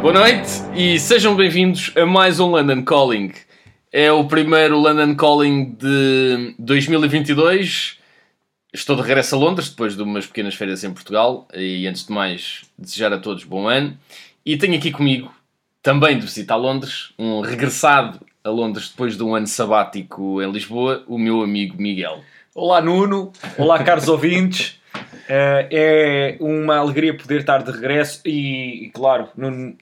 Boa noite e sejam bem-vindos a mais um London Calling. É o primeiro London Calling de 2022. Estou de regresso a Londres depois de umas pequenas férias em Portugal e antes de mais desejar a todos bom ano. E tenho aqui comigo, também de visita a Londres, um regressado a Londres depois de um ano sabático em Lisboa, o meu amigo Miguel. Olá Nuno, olá caros ouvintes. Eh, é uma alegria poder estar de regresso e, e, claro, Nuno,